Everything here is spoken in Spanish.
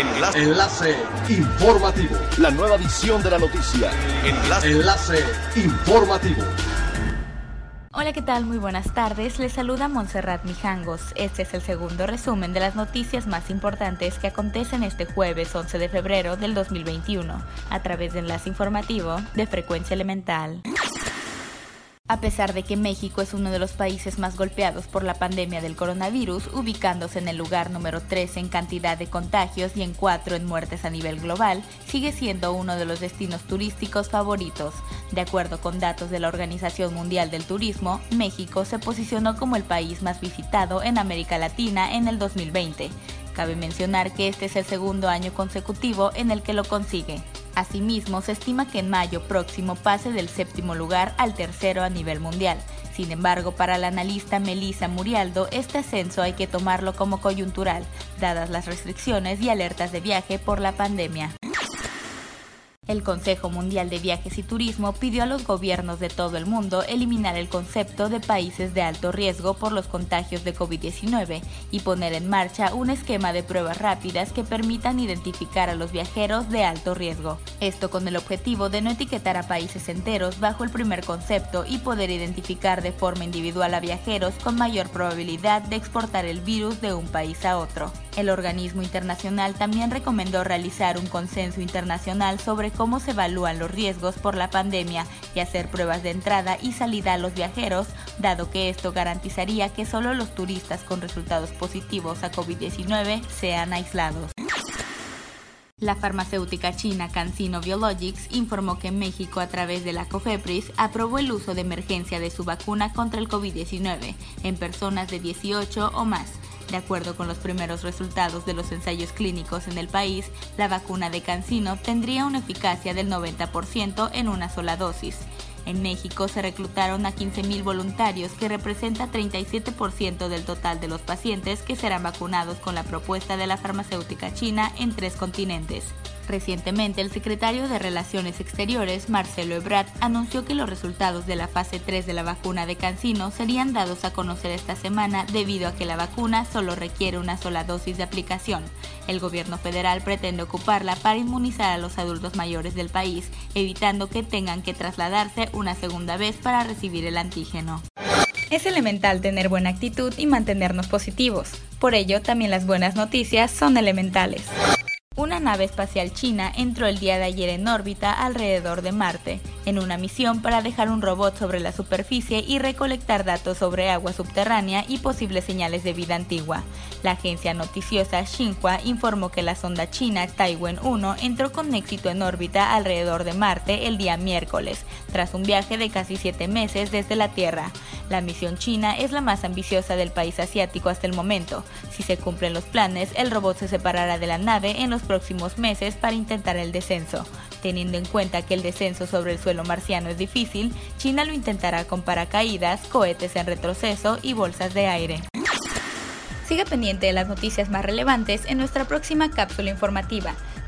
Enlace. Enlace informativo. La nueva edición de la noticia. Enlace. Enlace informativo. Hola, ¿qué tal? Muy buenas tardes. Les saluda Montserrat Mijangos. Este es el segundo resumen de las noticias más importantes que acontecen este jueves 11 de febrero del 2021 a través de Enlace Informativo de Frecuencia Elemental. A pesar de que México es uno de los países más golpeados por la pandemia del coronavirus, ubicándose en el lugar número 3 en cantidad de contagios y en 4 en muertes a nivel global, sigue siendo uno de los destinos turísticos favoritos. De acuerdo con datos de la Organización Mundial del Turismo, México se posicionó como el país más visitado en América Latina en el 2020. Cabe mencionar que este es el segundo año consecutivo en el que lo consigue. Asimismo, se estima que en mayo próximo pase del séptimo lugar al tercero a nivel mundial. Sin embargo, para la analista Melissa Murialdo, este ascenso hay que tomarlo como coyuntural, dadas las restricciones y alertas de viaje por la pandemia. El Consejo Mundial de Viajes y Turismo pidió a los gobiernos de todo el mundo eliminar el concepto de países de alto riesgo por los contagios de COVID-19 y poner en marcha un esquema de pruebas rápidas que permitan identificar a los viajeros de alto riesgo. Esto con el objetivo de no etiquetar a países enteros bajo el primer concepto y poder identificar de forma individual a viajeros con mayor probabilidad de exportar el virus de un país a otro. El organismo internacional también recomendó realizar un consenso internacional sobre cómo se evalúan los riesgos por la pandemia y hacer pruebas de entrada y salida a los viajeros, dado que esto garantizaría que solo los turistas con resultados positivos a COVID-19 sean aislados. La farmacéutica china CanSino Biologics informó que México, a través de la COFEPRIS, aprobó el uso de emergencia de su vacuna contra el COVID-19 en personas de 18 o más de acuerdo con los primeros resultados de los ensayos clínicos en el país, la vacuna de Cancino tendría una eficacia del 90% en una sola dosis. En México se reclutaron a 15.000 voluntarios, que representa 37% del total de los pacientes que serán vacunados con la propuesta de la farmacéutica china en tres continentes. Recientemente, el secretario de Relaciones Exteriores, Marcelo Ebrard, anunció que los resultados de la fase 3 de la vacuna de Cancino serían dados a conocer esta semana debido a que la vacuna solo requiere una sola dosis de aplicación. El gobierno federal pretende ocuparla para inmunizar a los adultos mayores del país, evitando que tengan que trasladarse una segunda vez para recibir el antígeno. Es elemental tener buena actitud y mantenernos positivos. Por ello, también las buenas noticias son elementales. Una nave espacial china entró el día de ayer en órbita alrededor de Marte, en una misión para dejar un robot sobre la superficie y recolectar datos sobre agua subterránea y posibles señales de vida antigua. La agencia noticiosa Xinhua informó que la sonda china Taiwan 1 entró con éxito en órbita alrededor de Marte el día miércoles, tras un viaje de casi siete meses desde la Tierra. La misión china es la más ambiciosa del país asiático hasta el momento. Si se cumplen los planes, el robot se separará de la nave en los próximos meses para intentar el descenso. Teniendo en cuenta que el descenso sobre el suelo marciano es difícil, China lo intentará con paracaídas, cohetes en retroceso y bolsas de aire. Siga pendiente de las noticias más relevantes en nuestra próxima cápsula informativa.